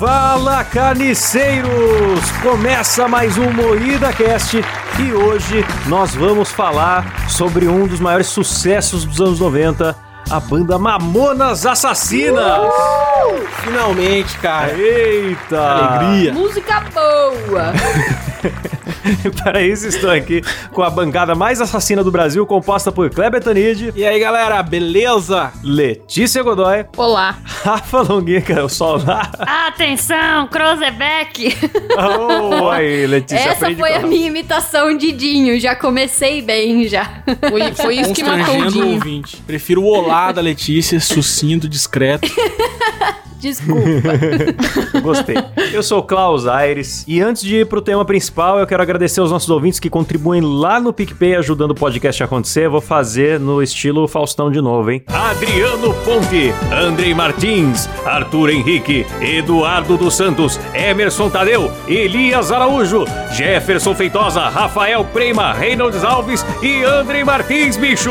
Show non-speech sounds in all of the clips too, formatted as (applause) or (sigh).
Fala carniceiros! Começa mais um Moída Cast e hoje nós vamos falar sobre um dos maiores sucessos dos anos 90, a banda Mamonas Assassinas! Finalmente, cara. Eita! Alegria. Música boa! (laughs) (laughs) Para isso estou aqui com a bancada mais assassina do Brasil, composta por Kleber Tanid, E aí, galera, beleza? Letícia Godoy, Olá! Rafa Longuinha, o sol lá. Atenção, Crozebeck! Oh, aí, Letícia, Essa foi a minha imitação de Dinho, já comecei bem já. Foi, foi isso que matou o Dinho. ouvinte. Prefiro o olá da Letícia, sucinto, discreto. (laughs) Desculpa. (laughs) Gostei. Eu sou o Klaus Aires e antes de ir pro tema principal, eu quero agradecer aos nossos ouvintes que contribuem lá no PicPay ajudando o podcast a acontecer. Vou fazer no estilo Faustão de novo, hein? Adriano Ponte, Andrei Martins, Arthur Henrique, Eduardo dos Santos, Emerson Tadeu, Elias Araújo, Jefferson Feitosa, Rafael Prema, Reynolds Alves e Andrei Martins, bicho!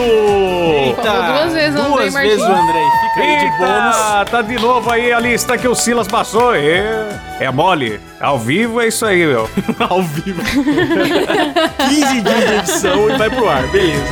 Falou duas vezes Andrei Duas vezes o Martins. Andrei. De bônus. Eita, tá de novo aí a lista que o Silas passou. É, é mole. Ao vivo é isso aí, meu. (laughs) Ao vivo. 15 dias de edição e vai pro ar. Beleza.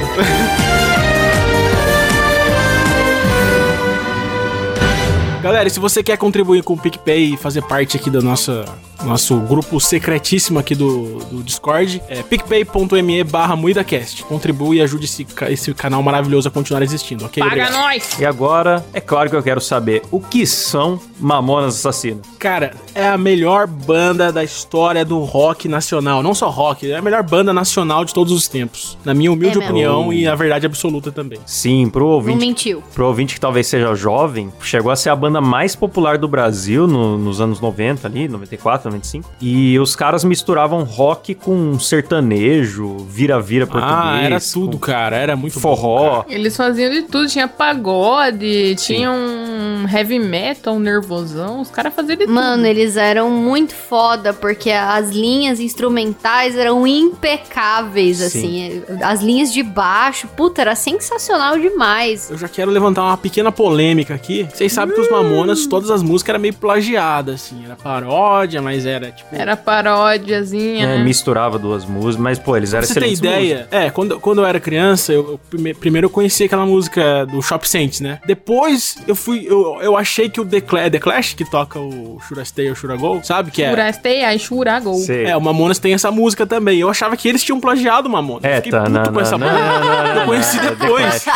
Galera, e se você quer contribuir com o PicPay e fazer parte aqui do nossa, nosso grupo secretíssimo aqui do, do Discord, é picpay.me barra MuidaCast. Contribui e ajude esse, esse canal maravilhoso a continuar existindo, ok? Paga Obrigado. nós! E agora, é claro que eu quero saber o que são Mamonas Assassinas. Cara, é a melhor banda da história do rock nacional. Não só rock, é a melhor banda nacional de todos os tempos. Na minha humilde É opinião e a verdade absoluta também. Sim, pro Não ouvinte, mentiu. pro ouvinte que talvez seja jovem, chegou a ser a banda mais popular do Brasil no- nos anos 90 ali, 94, 95. E os caras misturavam rock com sertanejo, vira-vira português. ah, era tudo, cara. Era muito Forró. Eles faziam de tudo, tinha pagode, tinha um heavy metal, um nervosão, os caras faziam de Mano, tudo. eles eram muito foda, porque as linhas instrumentais eram impecáveis, Sim. assim. As linhas de baixo, puta, era sensacional demais. Eu já quero levantar uma pequena polêmica aqui. Vocês sabem que os Mamonas, todas as músicas eram meio plagiadas, assim. Era paródia, mas era tipo. Era paródiazinha, É, né? misturava duas músicas, mas pô, eles eram você ter excelentes ideia, é, quando, quando eu era criança, eu, eu prime- primeiro eu conheci aquela música do Shop Saints, né? Depois eu fui, eu, eu achei que o The Clash, The Clash que toca o Should I Stay or Should I Go, sabe? Que é, Churastei, aí churagou. Sei. é, o Mamonas tem essa música também. Eu achava que eles tinham plagiado o Mamonas. É, eu fiquei tá, puto não, com essa não, música. não, não, Eu conheci não, não, depois. The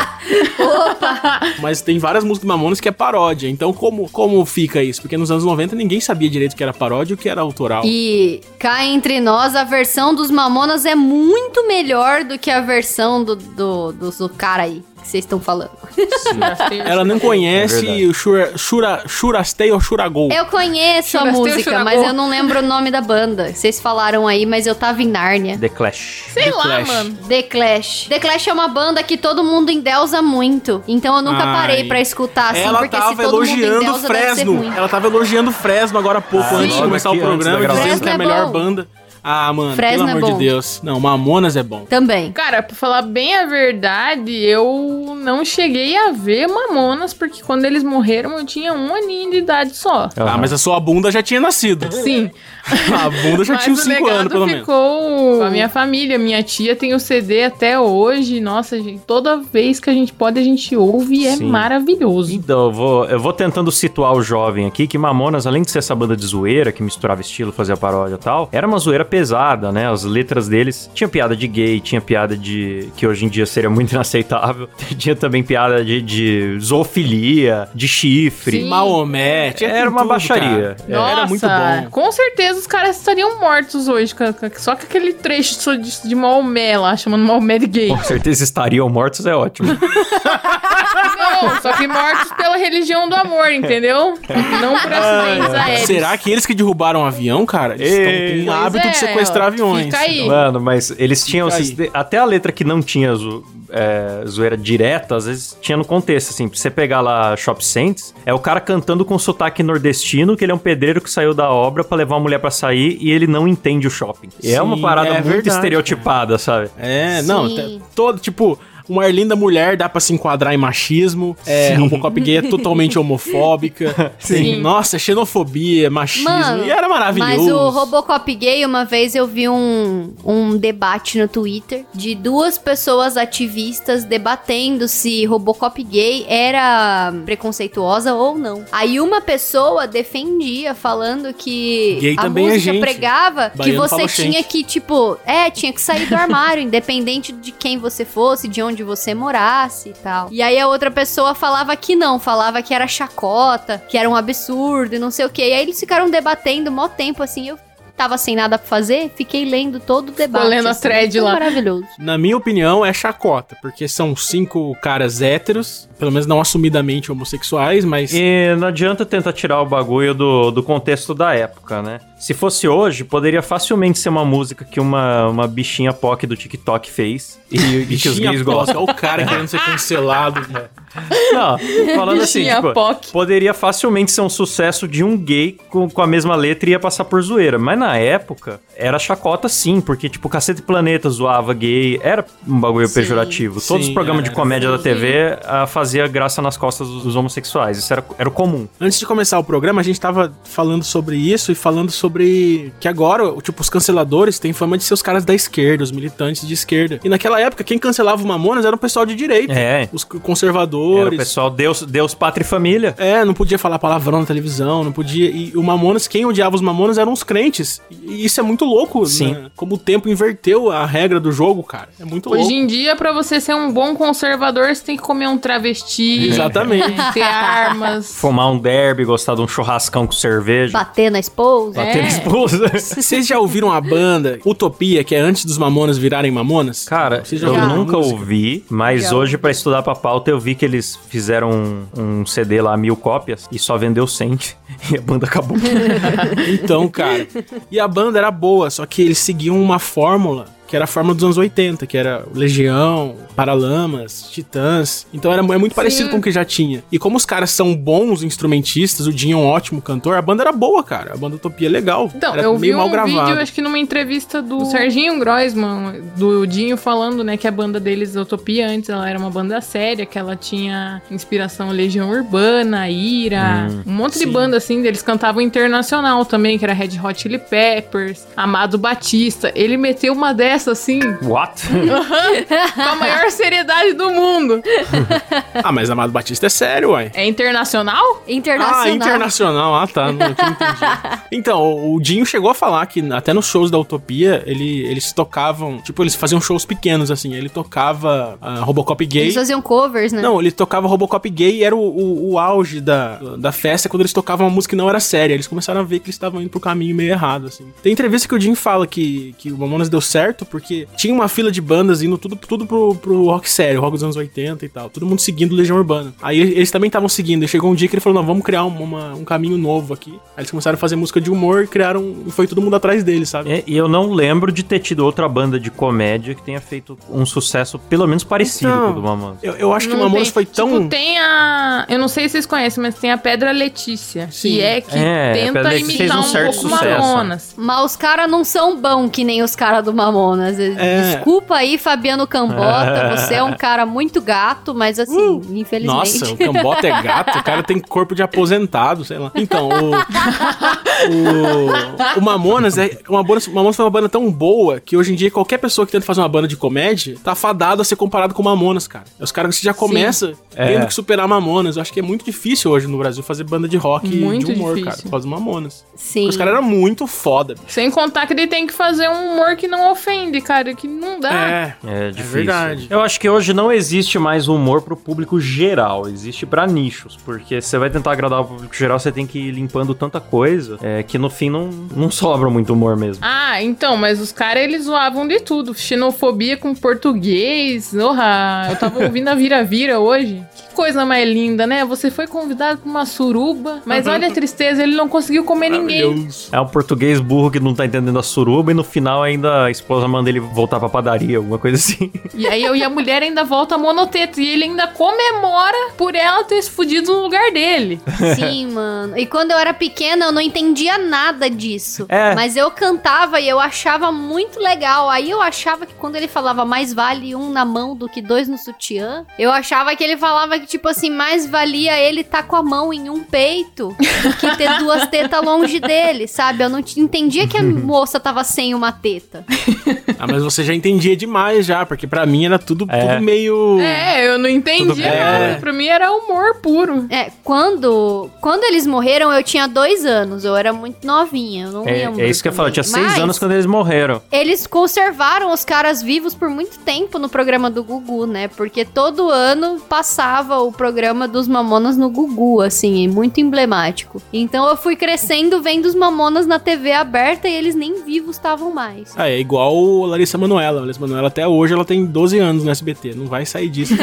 (laughs) Mas tem várias músicas do Mamonas que é paródia. Então, como, como fica isso? Porque nos anos 90 ninguém sabia direito o que era paródia e o que era autoral. E cá entre nós, a versão dos Mamonas é muito melhor do que a versão do, do, do, do cara aí que vocês estão falando. (laughs) Ela não É conhece verdade. o Shura, Shura, Shurastei ou Shuragol. Eu conheço a Churastei ou música, mas eu não lembro o nome da banda. Vocês falaram aí, mas eu tava em Nárnia. The Clash. Sei The lá, Clash. mano. The Clash. The Clash é uma banda que todo mundo endeusa muito. Então eu nunca Ai. parei pra escutar, assim, ela porque se tava todo mundo elogiando endeusa, deve ser Fresno. ruim. Ela tava elogiando Fresno agora há pouco, Ah, antes de começar o programa, dizendo que é a é melhor bom. banda. Ah, mano, Fresno pelo é amor bom. de Deus. Não, Mamonas é bom. Também. Cara, pra falar bem a verdade, eu não cheguei a ver Mamonas, porque quando eles morreram eu tinha um aninho de idade só. Ah, mas a sua bunda já tinha nascido. Sim. (laughs) A bunda já Mas tinha uns o 5 legado anos, pelo menos. ficou com a minha família. Minha tia tem o CD até hoje. Nossa, gente, toda vez que a gente pode, a gente ouve e é Sim. maravilhoso. Então, eu vou, eu vou tentando situar o jovem aqui, que Mamonas, além de ser essa banda de zoeira, que misturava estilo, fazia paródia e tal, era uma zoeira pesada, né? As letras deles tinha piada de gay, tinha piada de... que hoje em dia seria muito (laughs) inaceitável. Tinha também piada de, de zoofilia, de chifre. Sim. Maomé, tinha Era com uma tudo, baixaria. É. Nossa, Era muito bom. Com certeza os caras estariam mortos hoje. com- com- Só com aquele trecho só de, de Maomé lá, chamando Maomé de gay. Com certeza estariam mortos, é ótimo. (laughs) Não, só que mortos pela religião do amor, entendeu? Não por acidentes aéreos. Será que eles que derrubaram o avião, cara? Eles Ei. tão- têm o hábito é, de sequestrar ó, aviões. fica aí. Mano, mas eles tinham. Esses- até a letra que não tinha zo- é, zoeira direta, às vezes tinha no contexto, assim. Pra você pegar lá Shop Saints, é o cara cantando com sotaque nordestino, que ele é um pedreiro que saiu da obra pra levar uma mulher pra sair e ele não entende o shopping. E é uma Sim, parada é muito verdade, estereotipada, sabe? É, não, Sim. tá- todo, tipo, uma Arlinda mulher dá pra se enquadrar em machismo. É, Robocop gay é totalmente (laughs) homofóbica. Sim. Nossa, xenofobia, machismo. Mano, e era maravilhoso. Mas o Robocop gay, uma vez eu vi um, um debate no Twitter de duas pessoas ativistas debatendo se Robocop gay era preconceituosa ou não. Aí uma pessoa defendia, falando que Gay a também é música gente. pregava que Baiano você fala tinha gente. que, tipo, é, tinha que sair do armário, (laughs) independente de quem você fosse, de onde você morasse e tal. E aí a outra pessoa falava que não, falava que era chacota, que era um absurdo e não sei o que. E aí eles ficaram debatendo mó tempo, assim, eu tava sem nada pra fazer, fiquei lendo todo o debate. lendo a assim, thread foi lá. maravilhoso. Na minha opinião, é chacota, porque são cinco caras héteros, pelo menos não assumidamente homossexuais, mas. E não adianta tentar tirar o bagulho do, do contexto da época, né? Se fosse hoje, poderia facilmente ser uma música que uma, uma bichinha POC do TikTok fez e, (laughs) e que os gays gostam. Olha o cara querendo ser cancelado. né? (laughs) Não, falando assim, tipo, POC. poderia facilmente ser um sucesso de um gay com, com a mesma letra e ia passar por zoeira. Mas na época, era chacota sim, porque, tipo, Cacete Planeta zoava gay, era um bagulho Sim, pejorativo. Todos os sim, programas de era. comédia da TV ah, fazia graça nas costas dos, dos homossexuais. Isso era, era o comum. Antes de começar o programa, a gente tava falando sobre isso e falando sobre que agora, tipo, os canceladores têm fama de ser os caras da esquerda, os militantes de esquerda. E naquela época, quem cancelava o Mamonas era o pessoal de direita. É. Os Era o pessoal Deus, Deus, pátria e família. É, não podia falar palavrão na televisão, não podia. E o Mamonas, quem odiava os Mamonas eram os crentes. E isso é muito louco, Sim. né? Como o tempo inverteu a regra do jogo, cara. É muito louco. Hoje em dia, pra você ser um bom conservador, você tem que comer um travesti. (laughs) Exatamente. é, ter armas. Fumar um derby, gostar de um churrascão com cerveja. Bater na esposa. É. Bater na esposa. (laughs) Vocês já ouviram a banda Utopia, que é antes dos Mamonas virarem Mamonas? Cara, Vocês já eu nunca música? ouvi, mas hoje, pra estudar pra pauta, eu vi que eles fizeram um, um CD lá, mil cópias, e só vendeu 100. (laughs) E a banda acabou. Então, cara. E a banda era boa, só que eles seguiam uma fórmula que era a fórmula dos anos 80, que era Legião, Paralamas, Titãs. Então era, é muito parecido com o que já tinha. E como os caras são bons instrumentistas, o Dinho é um ótimo cantor, a banda era boa, cara. A banda Utopia é legal. Então, era eu vi meio um mal gravado. vídeo, acho que numa entrevista do Serginho Groisman, do Dinho, falando, né, que a banda deles, Utopia, antes ela era uma banda séria, que ela tinha inspiração Legião Urbana, Ira, um monte de Sim. banda, assim, eles cantavam internacional também, que era Red Hot Chili Peppers, Amado Batista. Ele meteu uma dessa, assim, What? (laughs) com a maior seriedade do mundo. (laughs) Ah, mas Amado Batista é sério, uai. É internacional? Internacional. Ah, internacional. Ah, tá. Não, tinha entendido. (laughs) Então, o Dinho chegou a falar que até nos shows da Utopia, ele, eles tocavam. Tipo, eles faziam shows pequenos, assim. Ele tocava ah, Robocop gay. Eles faziam covers, né? Não, ele tocava Robocop gay e era o, o, o auge da, da festa quando eles tocavam uma música que não era séria. Eles começaram a ver que eles estavam indo pro caminho meio errado, assim. Tem entrevista que o Jim fala que, que o Mamonas deu certo porque tinha uma fila de bandas indo tudo, tudo pro, pro rock sério, rock dos anos 80 e tal. Todo mundo seguindo Legião Urbana. Aí eles também estavam seguindo. E chegou um dia que ele falou: não, vamos criar um, uma- um caminho novo aqui. Aí eles começaram a fazer música de humor e criaram. E foi todo mundo atrás deles, sabe? É, E eu não lembro de ter tido outra banda de comédia que tenha feito um sucesso pelo menos parecido Então, com o do Mamonas. Eu, eu acho que o Não Mamonas foi tão. Tipo, tem a. Eu não sei se vocês conhecem, mas tem a Pedra Letícia. Sim. Que é que É, tenta imitar um um, certo pouco sucesso. Mamonas. Mas os caras não são bons que nem os caras do Mamonas. É. Desculpa aí, Fabiano Cambota. (laughs) Você é um cara muito gato, mas assim, infelizmente. Nossa, o Cambota é gato, o cara tem corpo de aposentado, sei lá. Então, o. o, o Mamonas é. Uma banda, o Mamonas foi uma banda tão boa que hoje em dia qualquer pessoa que tenta fazer uma banda de comédia tá fadado a ser comparado com o Mamonas, cara. É os caras que já começam É. tendo que superar Mamonas. Eu acho que é muito difícil hoje no Brasil fazer banda de rock e Muito de humor, difícil. cara. Faz Mamonas. Sim. Os caras eram muito foda, bicho. Sem contar que ele tem que fazer um humor que não ofende, cara. Que não dá. É. É difícil. verdade. Eu acho que hoje não existe mais humor pro público geral, existe pra nichos, porque você vai tentar agradar o público geral, você tem que ir limpando tanta coisa, é, que no fim não, não sobra muito humor mesmo. Ah, então, mas os caras eles zoavam de tudo. Xenofobia com português. Orra, eu tava (laughs) ouvindo a vira-vira hoje. Que coisa mais linda, né? Você foi convidado pra uma suruba, mas olha a tristeza, ele não conseguiu comer ninguém. É um português burro que não tá entendendo a suruba e no final ainda a esposa manda ele voltar pra padaria, alguma coisa assim. E aí eu e a mulher ainda volta monoteto. E ele ainda comemora por ela ter se fudido no lugar dele. Sim, mano. E quando eu era pequena, eu não entendia nada disso. É. Mas eu cantava e eu achava muito legal. Aí eu achava que quando ele falava mais vale um na mão do que dois no sutiã, eu achava que ele falava que, tipo assim, mais valia ele tá com a mão em um peito do que ter duas tetas longe dele, sabe? Eu não entendia que a (laughs) moça tava sem uma teta. Ah, mas você já entendia demais já, porque pra mim era tudo, É. tudo meio... É, eu não entendia nada. É. Pra mim era humor puro. É, quando, quando eles morreram, eu tinha dois anos. Eu era muito novinha. Eu não É, lembro. é isso que eu falo, eu tinha também. seis Mas- anos quando eles morreram. Eles conservaram os caras vivos por muito tempo no programa do Gugu, né? Porque todo ano passava o programa dos Mamonas no Gugu, assim, é muito emblemático. Então eu fui crescendo vendo os Mamonas na TV aberta e eles nem vivos estavam mais. Ah, é igual Larissa Manoela. A Larissa Manoela até hoje ela tem 12 anos no SBT. Não vai sair disso. (laughs)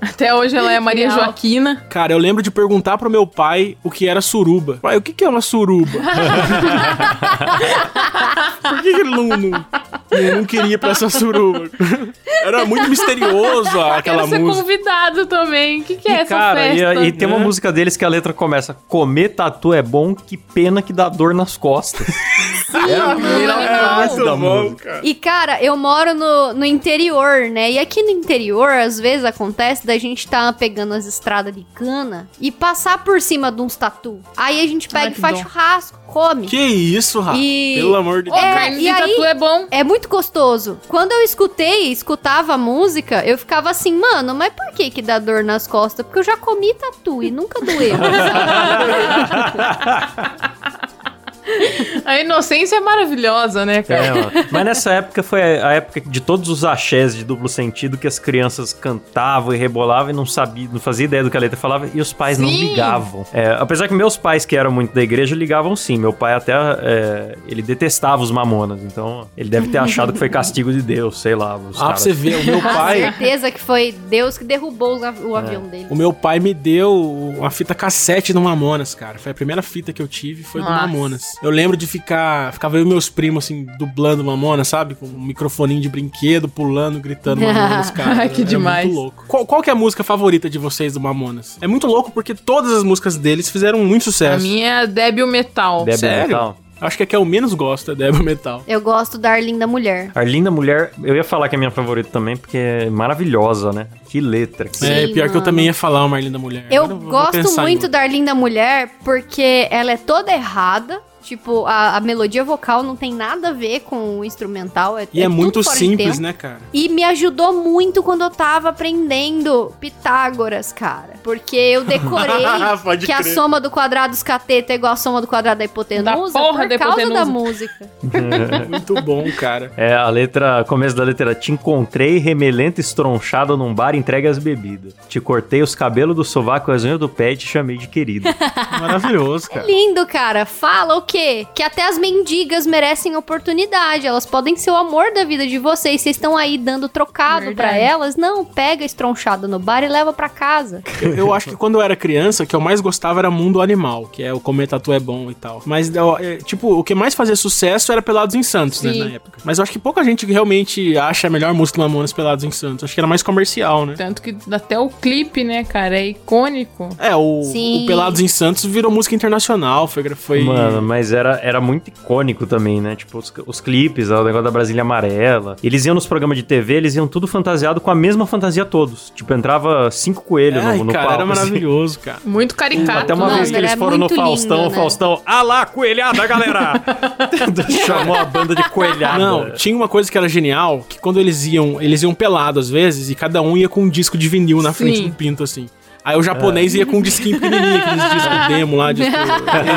Até hoje ela é Maria Real. Joaquina. Cara, eu lembro de perguntar pro meu pai o que era suruba. Pai, o que, que é uma suruba? (laughs) Por que, que ele não, não, não- não queria ir pra essa suruba? Era muito misterioso aquela Quero ser música. convidado também. O que, que é e, essa cara, e, festa? e tem uma né? música deles que a letra começa: Comer tatu é bom, que pena que dá dor nas costas. é a primeira animal. frase da cara. E, cara, eu moro no, no interior, né? E aqui no interior, às vezes acontece da gente tá pegando as estradas de cana e passar por cima de uns tatu. Aí a gente pega Ai, e faz dó. churrasco, come. Que isso, Rafa? E- Pelo amor de Ô, Deus. É, carne e de tatu é bom. É muito gostoso. Quando eu escutei, escutava a música, eu ficava assim, mano, mas por que que dá dor nas costas? Porque eu já comi tatu e nunca doeu. (laughs) (laughs) A inocência é maravilhosa, né, cara? É. Mas nessa época foi a época de todos os axés de duplo sentido que as crianças cantavam e rebolavam e não sabiam, não fazia ideia do que a letra falava e os pais não Sim. ligavam. É, apesar que meus pais, que eram muito da igreja, ligavam sim. Meu pai até, é, ele detestava os mamonas, então ele deve ter achado que foi castigo de Deus, sei lá. Os Ah, pra caras. você ver, o meu (laughs) Com pai. certeza que foi Deus que derrubou o o avião dele. O meu pai me deu uma fita cassete do Mamonas, cara. Foi a primeira fita que eu tive, foi do Nossa. Mamonas. Eu lembro de ficar. Ficava eu e meus primos, assim, dublando Mamonas, sabe? Com um microfoninho de brinquedo, pulando, gritando Mamonas, (laughs) cara. Ai, que Era demais. muito louco. Qual, qual que é a música favorita de vocês do Mamonas? É muito louco porque todas as músicas deles fizeram muito A sucesso. minha é Débil Metal. Débil Sério? Metal. Acho que a que eu menos gosto é Débora Metal. Eu gosto da Arlinda Mulher. Arlinda Mulher, eu ia falar que é minha favorita também, porque é maravilhosa, né? Que letra. Sim, é, pior que eu mano. também ia falar uma Arlinda Mulher. Eu vou gosto muito da Arlinda Mulher porque ela é toda errada. Tipo, a, a melodia vocal não tem nada a ver com o instrumental. É, E é, tudo muito simples, né, cara? E me ajudou muito quando eu tava aprendendo Pitágoras, cara. Porque eu decorei (laughs) que a crer. soma do quadrado dos catetos é igual a soma do quadrado da hipotenusa Da porra por da causa hipotenusa. da música. (laughs) Muito bom, cara. É, a letra, começo da letra, te encontrei remelento estronchado num bar entregue as bebidas. Te cortei os cabelos do sovaco e as unhas do pé e te chamei de querido. (laughs) Maravilhoso, cara. Lindo, cara. Fala o quê? Que até as mendigas merecem oportunidade. Elas podem ser o amor da vida de vocês. Vocês estão aí dando trocado pra elas. Não, pega estronchado no bar e leva pra casa. Eu, eu acho que quando eu era criança, o que eu mais gostava era Mundo Animal, que é o Comer Tatu é bom e tal. Mas, eu- é, tipo, o que mais fazia sucesso era Pelados em Santos, né, Sim. na época. Mas eu acho que pouca gente realmente acha a melhor música do Mamonas Pelados em Santos. Acho que era mais comercial, né? Tanto que até o clipe, né, cara, é icônico. É, o, o Pelados em Santos virou música internacional, foi... foi... Mano, mas era, era muito icônico também, né? Tipo, os, os clipes, o negócio da Brasília Amarela. Eles iam nos programas de TV, eles iam tudo fantasiado com a mesma fantasia todos. Tipo, entrava cinco coelhos Ai, no, no cara, palco. era assim. maravilhoso, cara. Muito caricato. Até uma vez que eles foram no Faustão, lindo, o né? Faustão, ah lá, coelhada, galera! (laughs) Chamou a banda de coelhada. Não, tinha uma coisa que era genial, que quando eles iam, eles iam pelado às vezes, e cada um ia com um disco de vinil na frente Sim. do pinto, assim. Aí o japonês ia com um disquinho pequenininho, aqueles (laughs) discos demo lá, disco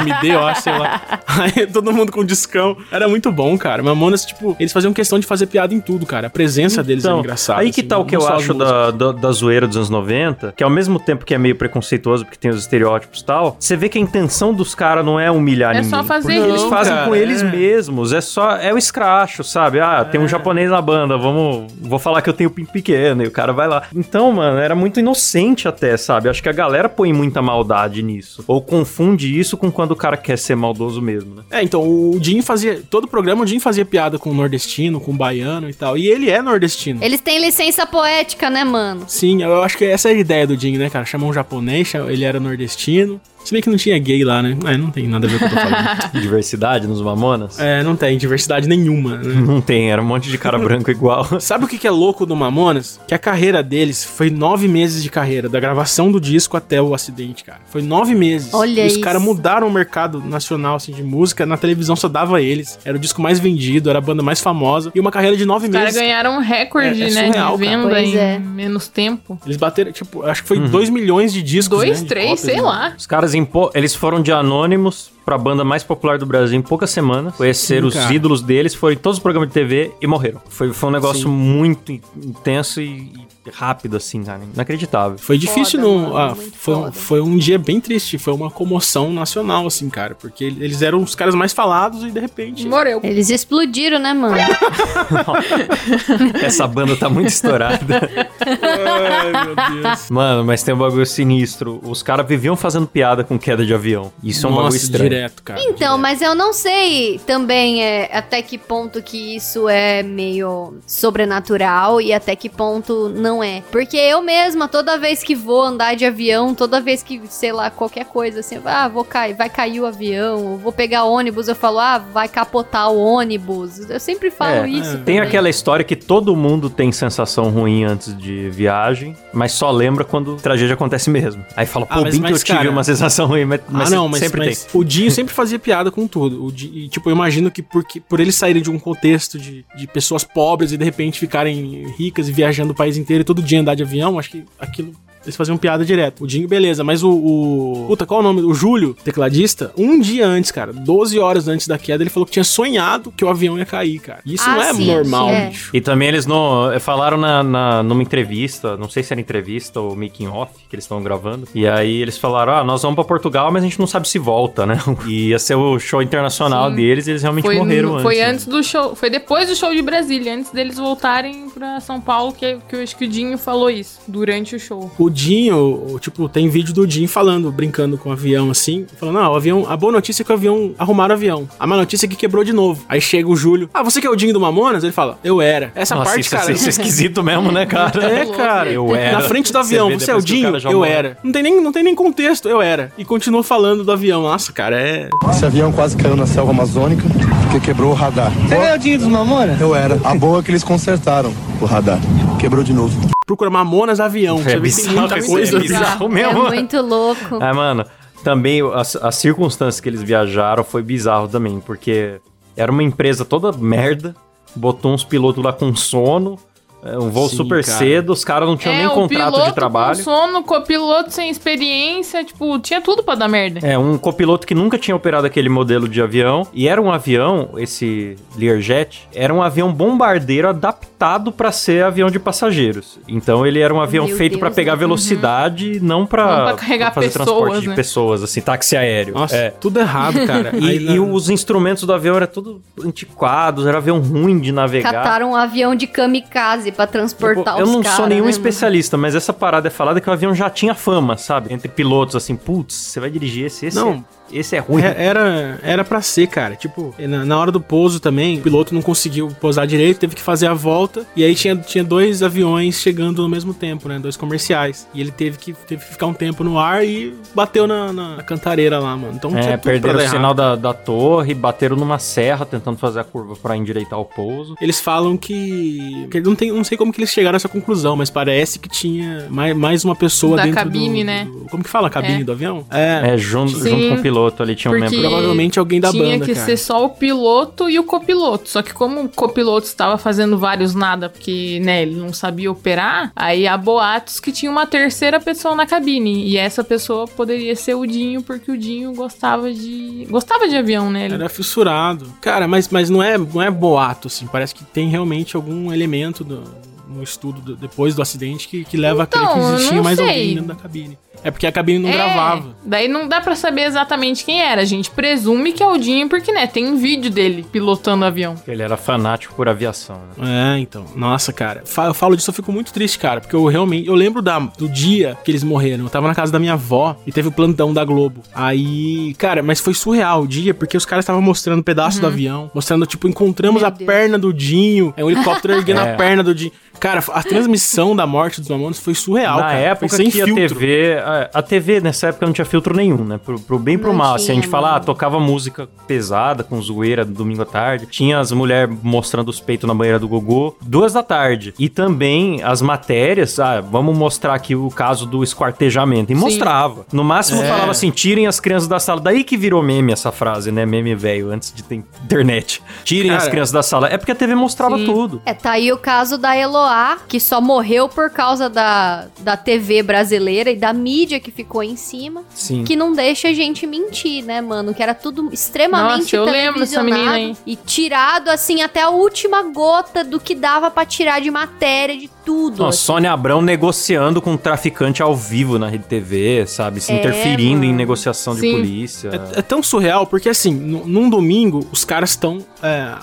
MD, eu acho, sei lá. Aí todo mundo com discão. Era muito bom, cara. Mamonas, tipo, eles faziam questão de fazer piada em tudo, cara. A presença deles era engraçada. Então, Aí que assim, tá o que eu acho da, da, da zoeira dos anos 90, que ao mesmo tempo que é meio preconceituoso, porque tem os estereótipos e tal, você vê que a intenção dos caras não é humilhar É ninguém. só fazer porque eles fazem Não, com cara, eles é. mesmos, é só, é o escracho, sabe? Ah, tem um japonês na banda, vamos, vou falar que eu tenho pinto pequeno, e o cara vai lá. Então, mano, era muito inocente até, sabe? Sabe? Eu acho que a galera põe muita maldade nisso. Ou confunde isso com quando o cara quer ser maldoso mesmo, né? É, então o Jim fazia. Todo programa o Jim fazia piada com o nordestino, com o baiano e tal. E ele é nordestino. Eles têm licença poética, né, mano? Sim, eu acho que essa é a ideia do Jim, né, cara? Chamou um japonês, ele era nordestino. Se bem que não tinha gay lá, né? É, não tem nada a ver com o que eu tô falando. (laughs) Diversidade nos Mamonas? é, não tem diversidade nenhuma, né? (laughs) Não tem, era um monte de cara branco igual. (laughs) Sabe o que é louco do Mamonas? Que a carreira deles foi nove meses de carreira, da gravação do disco até o acidente, cara. Foi nove meses. Olha e os caras mudaram o mercado nacional, assim, de música. Na televisão só dava eles. Era o disco mais vendido, era a banda mais famosa. E uma carreira de nove Os caras meses. ganharam um recorde, É- é né? surreal, de venda Pois em é. menos tempo. Eles bateram, tipo, acho que foi dois milhões de discos. Dois, né, de três, cópias, sei né? lá. Os caras, em po- eles foram de anônimos pra banda mais popular do Brasil em poucas semanas. Conheceram os ídolos deles, foram em todos os programas de TV e morreram. Foi, foi um negócio Sim. muito in- intenso e, e rápido, assim, cara. Inacreditável. Foi difícil, Foda, não. mano, ah, foi, um- foi um dia bem triste. Foi uma comoção nacional, assim, cara. Porque eles eram os caras mais falados e de repente. Morreu. Eles explodiram, né, mano? (laughs) Essa banda tá muito estourada. Ai, meu Deus. Mano, mas tem um bagulho sinistro. Os caras viviam fazendo piada com queda de avião. Isso é um bagulho Nossa, estranho. direto, cara. Então, direto. mas eu não sei também é, até que ponto que isso é meio sobrenatural e até que ponto não é. Porque eu mesma, toda vez que vou andar de avião, toda vez que, sei lá, qualquer coisa assim, ah, vou cair, vai cair o avião, ou vou pegar ônibus, eu falo, ah, vai capotar o ônibus. Eu sempre falo É, isso. Tem também. aquela história que todo mundo tem sensação ruim antes de viagem, mas só lembra quando tragédia acontece mesmo. Aí fala, pô, Ah, mas- bem que eu mas, tive cara- uma sensação ruim, mas, mas ah, não, mas, sempre mas tem. o Dinho sempre fazia piada com tudo. O Di- e, tipo, eu imagino que porque, por eles saírem de um contexto de, de pessoas pobres e de repente ficarem ricas e viajando o país inteiro todo dia andar de avião, acho que aquilo. Eles faziam piada direto. O Dinho, beleza, mas o, o. Puta, qual é o nome? O Júlio, tecladista, um dia antes, cara, 12 horas antes da queda, ele falou que tinha sonhado que o avião ia cair, cara. E isso Ah, não é sim, normal, é. bicho. E também eles não falaram na, na- numa entrevista, não sei se era entrevista ou making off que eles estão gravando. E aí eles falaram: "Ah, nós vamos pra Portugal, mas a gente não sabe se volta, né?" (laughs) E ia ser o show internacional Sim. deles, e eles realmente Foi, morreram no- antes. foi né? antes do show. Foi depois do show de Brasília, antes deles voltarem pra São Paulo, que, que eu acho que o Dinho falou isso durante o show. O Dinho, o- tipo, tem vídeo do Dinho falando, brincando com o avião assim, falando, não, o avião, a boa notícia é que o avião arrumaram o avião. A má notícia é que quebrou de novo. Aí chega o Júlio, ah, você que é o Dinho do Mamonas? Ele fala, eu era. Essa Nossa, parte, isso, cara. isso é (laughs) esquisito mesmo, né, cara? É, cara. Eu era. Na frente do avião, vê você, é o o Dinho? já Eu era. Não tem, nem, não tem nem contexto, eu era. E continuou falando do avião. Nossa, cara, é. Esse avião quase caiu na selva amazônica porque quebrou o radar. Você é o Dinho dos Mamonas? Eu era. A boa é que eles consertaram o radar. Quebrou de novo. Procura Mamonas avião. É tem bizarro, coisa. é bizarro É mesmo. muito louco. Ah, mano, também as, as circunstâncias que eles viajaram foi bizarro também, porque era uma empresa toda merda, botou uns pilotos lá com sono, é, um voo Sim, super cara. cedo, os caras não tinham nem É, o contrato de trabalho. Com sono, copiloto sem experiência, tipo, tinha tudo pra dar merda. É, um copiloto que nunca tinha operado aquele modelo de avião. E era um avião, esse Learjet, era um avião bombardeiro adaptado pra ser avião de passageiros. Então ele era um avião Meu feito pra Deus, pegar né? velocidade, não pra, Não pra carregar fazer pessoas, transporte de né? pessoas, assim, táxi aéreo. Nossa, É. tudo errado, cara. (laughs) E, e os instrumentos do avião eram tudo antiquados, era avião ruim de navegar. Cataram um avião de kamikaze pra transportar eu os não caras, sou nenhum né, especialista, mas essa parada é falada que o avião já tinha fama, sabe? Entre pilotos, assim, putz, você vai dirigir esse, esse, Não. é, esse é ruim. É, Era, era pra ser, cara. Tipo, na, na hora do pouso também, o piloto não conseguiu pousar direito, teve que fazer a volta. E aí tinha, tinha dois aviões chegando no mesmo tempo, né? Dois comerciais. E ele teve que, teve que ficar um tempo no ar e bateu na, na cantareira lá, mano. Então É, tinha tudo pra perderam o sinal da, da torre, bateram numa serra tentando fazer a curva pra endireitar o pouso. Eles falam que. que não, tem, não sei como que eles chegaram a essa conclusão, mas parece que tinha mais, mais uma pessoa Da dentro cabine, do, né? do- Como que fala? A cabine É. do avião? É. É, junto, Sim, junto com o piloto ali tinha um porque- membro. Provavelmente alguém da Tinha banda, que cara. ser só o piloto e o copiloto. Só que como o copiloto estava fazendo vários nada, porque, né, ele não sabia operar, aí há boatos que tinha uma terceira pessoa na cabine. E essa pessoa poderia ser o Dinho, porque o Dinho gostava de. gostava de avião, né? Ele- Era fissurado. Cara, mas, mas não, é, não é boato, assim. Parece que tem realmente algum elemento do- no estudo do- depois do acidente que, que leva a crer que Então, existia mais sei. alguém dentro da cabine. É porque a cabine não É, gravava. Daí não dá pra saber exatamente quem era. A gente presume que é o Dinho, porque, né, tem um vídeo dele pilotando o avião. Ele era fanático por aviação, né? É, então. Nossa, cara. Eu falo disso, eu fico muito triste, cara. Porque eu realmente. Eu lembro da, do dia que eles morreram. Eu tava na casa da minha avó e teve o plantão da Globo. Aí, cara, mas foi surreal o dia, porque os caras estavam mostrando um pedaço do avião. Mostrando, tipo, encontramos Meu a Deus. perna do Dinho. É um helicóptero (laughs) erguendo É. a perna do Dinho. Cara, a transmissão da morte dos Mamonas foi surreal, Na cara. época foi sem que a filtro. TV. A, a TV nessa época não tinha filtro nenhum, né? Pro, pro bem e pro Não mal. Assim, a tinha, gente fala, ah, mano. tocava música pesada, com zoeira, domingo à tarde. Tinha as mulheres mostrando os peitos na banheira do Gogô, duas da tarde. E também as matérias, ah, vamos mostrar aqui o caso do esquartejamento. E mostrava. No máximo É. falava assim: tirem as crianças da sala. Daí que virou meme essa frase, né? Meme velho, antes de ter internet. Tirem as Cara, crianças da sala. É porque a TV mostrava Sim. tudo. É, tá aí o caso da Eloá, que só morreu por causa da, da TV brasileira e da mídia que ficou em cima. Sim. Que não deixa a gente mentir, né, mano? Que era tudo extremamente Nossa, eu lembro dessa televisionado menina, hein? E tirado, assim, até a última gota do que dava pra tirar de matéria, de tudo. Não, assim. Sônia Abrão negociando com um traficante ao vivo na Rede TV, sabe? Se É, interferindo em mano. negociação de Sim. polícia. É, é tão surreal, porque assim, nu- num domingo, os caras estão. é,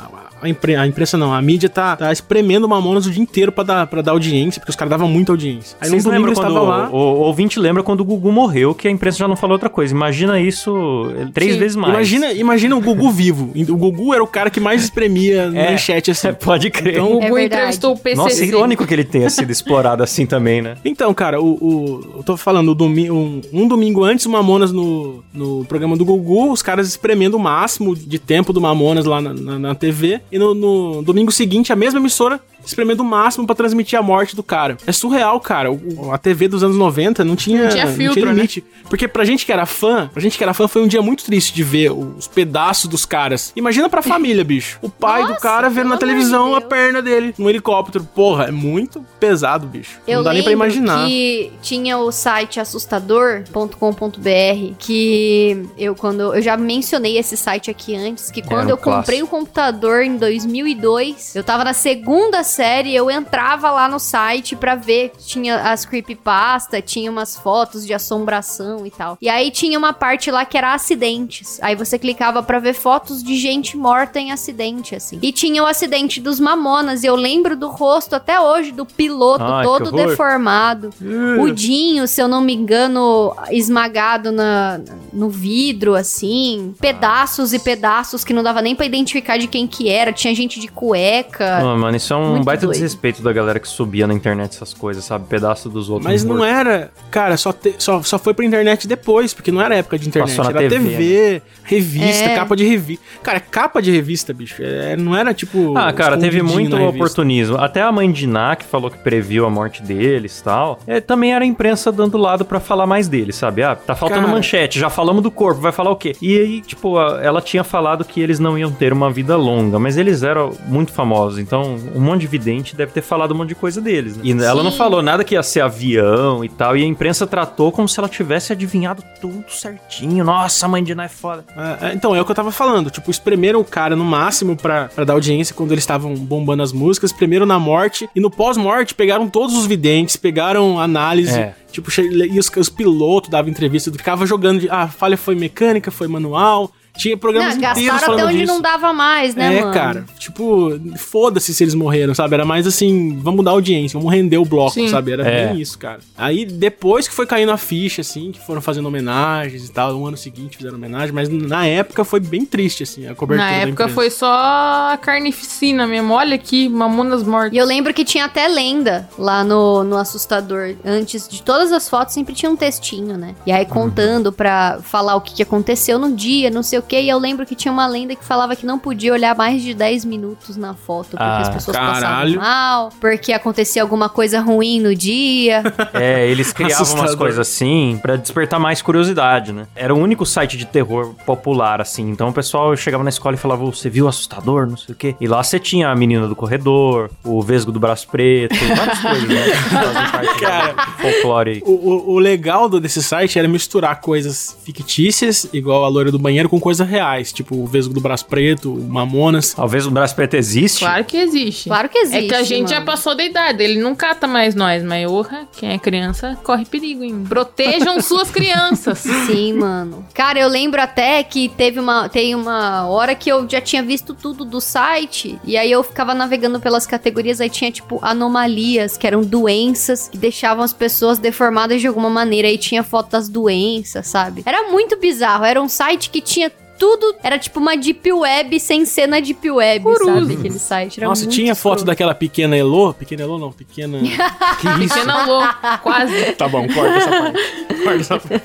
a, impre- a imprensa não, a mídia tá, tá espremendo Mamonas o dia inteiro pra dar, pra dar audiência, porque os caras davam muita audiência. Aí Vocês no domingo quando lá. o, o ouvinte lembra quando o Gugu morreu, que a imprensa já não falou outra coisa. Imagina isso eh, três Sim. vezes mais. Imagina, imagina o Gugu vivo. O Gugu era o cara que mais espremia (laughs) no É. manchete, assim. (laughs) Pode crer. Então, O É Gugu verdade. entrevistou o PCC. Nossa, é irônico que ele tenha sido explorado assim também, né? Então, cara, o, o- eu tô falando, o domi um, um domingo antes, o Mamonas no, no programa do Gugu, os caras espremendo o máximo de tempo do Mamonas lá na, na- na TV. E no, no domingo seguinte, a mesma emissora espremendo o máximo pra transmitir a morte do cara. É surreal, cara. O- a TV dos anos 90 não tinha, Não tinha filtro, né? limite. Porque pra gente que era fã, pra gente que era fã, foi um dia muito triste de ver os pedaços dos caras. Imagina pra família, bicho. O pai do Nossa, cara vendo na televisão a perna dele no helicóptero. Porra, é muito pesado, bicho. Eu não dá nem pra imaginar. que tinha o site assustador.com.br que eu quando eu já mencionei esse site aqui antes, que quando um eu comprei o computador em 2002, eu tava na segunda série, eu entrava lá no site pra ver, tinha as creepypasta, tinha umas fotos de assombração e tal. E aí tinha uma parte lá que era acidentes. Aí você clicava pra ver fotos de gente morta em acidente assim. E tinha o acidente dos Mamonas, e eu lembro do rosto até hoje do piloto Ai, todo deformado. O Dinho, se eu não me engano, esmagado na, no vidro, assim. Pedaços e pedaços que não dava nem pra identificar de quem que era. Tinha gente de cueca. Não, mano, isso é um Muito baita doido. desrespeito da galera que subia na internet essas coisas, sabe? Pedaço dos outros. Mas não era. Cara, só, te- só, só foi pra internet depois, porque não era época de internet. Passou na era TV, TV, revista, É. capa de revista. Cara, capa de revista, bicho. é, não era tipo. Ah, cara, teve muito oportunismo. Até a mãe de Ná, que falou que previu a morte deles e tal, é, também era a imprensa dando lado pra falar mais deles, sabe? Ah, tá faltando Cara. manchete, já falamos do corpo, vai falar o quê? E aí, tipo, ela tinha falado que eles não iam ter uma vida longa, mas eles eram muito famosos, então um monte de vidente deve ter falado um monte de coisa deles, né? E ela não Sim. falou nada que ia ser avião e tal, e a imprensa tratou como se ela tivesse adivinhado tudo certinho. Nossa, a mãe de Ná é foda. É, é, então, é o que eu tava falando. Tipo, espremeram o cara no máximo pra, pra dar audiência quando eles estavam bombando as músicas. Espremeram na morte. E no pós-morte pegaram todos os videntes, pegaram análise. É. Tipo, e os, os pilotos davam entrevista, ficava jogando de. Ah, a falha foi mecânica, foi manual. Tinha programas Não, inteiros gastaram falando até onde disso. não dava mais, né, é, mano? cara. Tipo, foda-se se eles morreram, sabe? Era mais assim, vamos dar audiência, vamos render o bloco, Sim. sabe? Era É. bem isso, cara. Aí depois que foi caindo a ficha, assim, que foram fazendo homenagens e tal, no ano seguinte fizeram homenagem, mas na época foi bem triste, assim, a cobertura Na da época foi só a carnificina mesmo. Olha aqui, mamonas mortas. E eu lembro que tinha até lenda lá no, no Assustador. Antes de todas as fotos, sempre tinha um textinho, né? E aí contando pra falar o que, que aconteceu no dia, não sei o quê. E eu lembro que tinha uma lenda que falava que não podia olhar mais de 10 minutos na foto, porque Ah, as pessoas caralho. passavam mal, porque acontecia alguma coisa ruim no dia. (laughs) É, eles (laughs) criavam umas Assustador. coisas assim pra despertar mais curiosidade, né? Era o único site de terror popular, assim. Então o pessoal chegava na escola e falava, você viu assustador, não sei o quê. E lá você tinha a menina do corredor, o vesgo do braço preto, várias coisas, né? (laughs) Cara. folclore aí. O, o- o legal do- desse site era misturar coisas fictícias, igual a loira do banheiro, com coisas coisas reais, tipo o Vesgo do Braço Preto, o Mamonas. Talvez o braço preto existe. Claro que existe. Claro que existe. É que a gente já mano. passou da idade, ele não cata mais nós, mas orra, quem é criança corre perigo, hein? Protejam (laughs) suas crianças. Sim, mano. Cara, eu lembro até que teve uma, tem uma hora que eu já tinha visto tudo do site. E aí eu ficava navegando pelas categorias. Aí tinha, tipo, anomalias, que eram doenças que deixavam as pessoas deformadas de alguma maneira. Aí tinha foto das doenças, sabe? Era muito bizarro. Era um site que tinha. Tudo era tipo uma deep web sem ser na deep web, sabe? Aquele site. Era Nossa, muito tinha foto escroto. daquela pequena Elô? Pequena Elô não, pequena. (laughs) que isso? Pequena Lô, quase. (laughs) Tá bom, corta essa parte. Corta essa parte.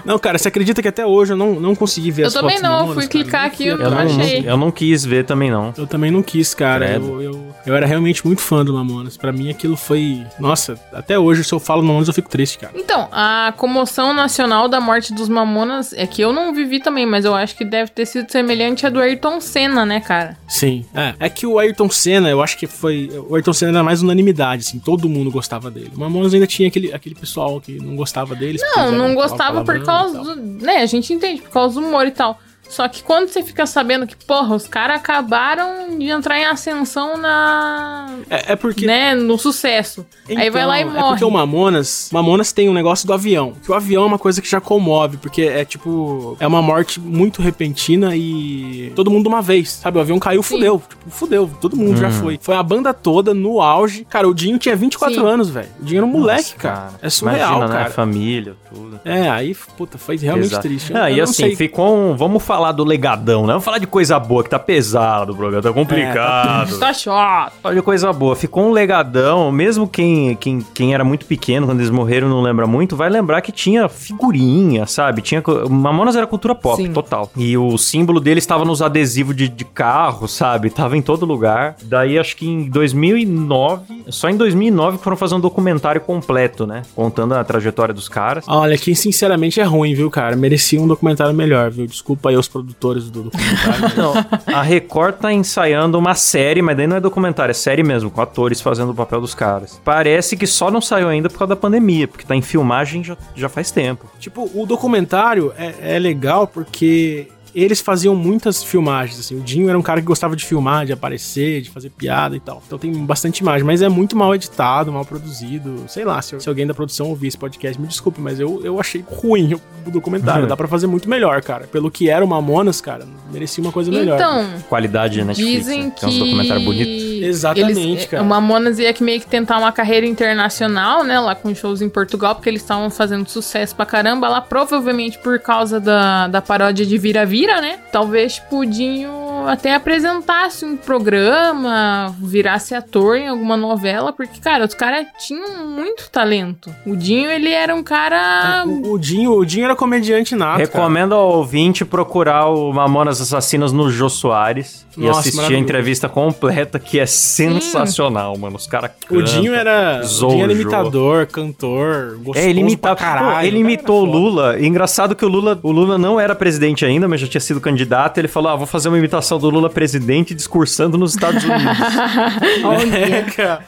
(laughs) Não, cara, você acredita que até hoje eu não, não consegui ver Eu as também fotos do não, Mamonas, fui cara? clicar aqui, eu Eu não, achei. eu não quis ver também, não. Eu também não quis, cara. Eu, eu, eu era realmente muito fã do Mamonas. Pra mim aquilo foi. Nossa, até hoje, se eu falo Mamonas, eu fico triste, cara. Então, a comoção nacional da morte dos Mamonas é que eu não vivi também, mas eu acho que deve ter sido semelhante à do Ayrton Senna, né, cara? Sim. É, é que o Ayrton Senna, eu acho que foi. O Ayrton Senna era mais unanimidade, assim, todo mundo gostava dele. O Mamonas ainda tinha aquele, aquele pessoal que não gostava deles. porque Não, não gostava por palavrão causa do. Né, a gente entende, por causa do humor e tal. Só que quando você fica sabendo que, porra, os caras acabaram de entrar em ascensão na. É, é porque. né, no sucesso. Aí vai lá e Então, morre. É porque o Mamonas, Mamonas tem um negócio do avião. Que o avião é uma coisa que já comove, porque é tipo, é uma morte muito repentina e todo mundo de uma vez, sabe? O avião caiu, Sim. fudeu. Tipo, fudeu, todo mundo já foi. Foi a banda toda no auge. Cara, o Dinho tinha 24 Sim. anos, velho. O Dinho era um moleque, Nossa, cara. É surreal, Imagina, né? cara. Família, tudo. É, aí, puta, foi realmente Exato. triste. Ah, Eu e não assim, sei. ficou um... Vamos falar do legadão, né? Vamos falar de coisa boa, que tá pesado o programa, tá complicado. Tá chato. Falar de coisa boa. Ficou um legadão, mesmo quem, quem, quem era muito pequeno, quando eles morreram, não lembra muito, vai lembrar que tinha figurinha, sabe? Tinha... Mamonas era cultura pop, Sim. total. E o símbolo dele estava nos adesivos de, de carro, sabe? Tava em todo lugar. Daí, acho que em 2009, só em 2009 que foram fazer um documentário completo, né? Contando a trajetória dos caras. Olha, que sinceramente é ruim, viu, cara? Merecia um documentário melhor, viu? Desculpa aí os produtores do (laughs) documentário. mas- Não, a Record tá ensaiando uma série, mas daí não é documentário, é série mesmo, com atores fazendo o papel dos caras. Parece que só não saiu ainda por causa da pandemia, porque tá em filmagem já, já faz tempo. Tipo, o documentário é, é legal porque eles faziam muitas filmagens, assim. O Dinho era um cara que gostava de filmar, de aparecer, de fazer piada e tal. Então tem bastante imagem, mas é muito mal editado, mal produzido. Sei lá, se, se alguém da produção ouvir esse podcast, me desculpe, mas eu, eu achei ruim o documentário. Dá pra fazer muito melhor, cara. Pelo que era o Mamonas, cara, merecia uma coisa melhor. Então, Qualidade de Netflix, dizem né? que... Tem uns documentários bonitos. Exatamente, eles, cara. O Mamonas ia que meio que tentar uma carreira internacional, né? Lá com shows em Portugal, porque eles estavam fazendo sucesso pra caramba lá, provavelmente por causa da, da paródia de Vira-Vira, né? Talvez Pudinho até apresentasse um programa, virasse ator em alguma novela, porque, cara, os caras tinham muito talento. O Dinho, ele era um cara. O, o Dinho, o Dinho era comediante nato, cara. Recomendo ao ouvinte procurar o Mamonas Assassinas no Jô Soares e Nossa, assistir a entrevista completa, que é sensacional, mano. Os caras O Dinho era, o Dinho era Zojo. imitador, cantor, gostoso É, ele imitava. pra caralho. Pô, ele imitou o. Lula. E engraçado que o Lula, o Lula não era presidente ainda, mas já tinha sido candidato. Ele falou: Ah, vou fazer uma imitação do Lula presidente discursando nos Estados Unidos. (laughs) (laughs) É, cara.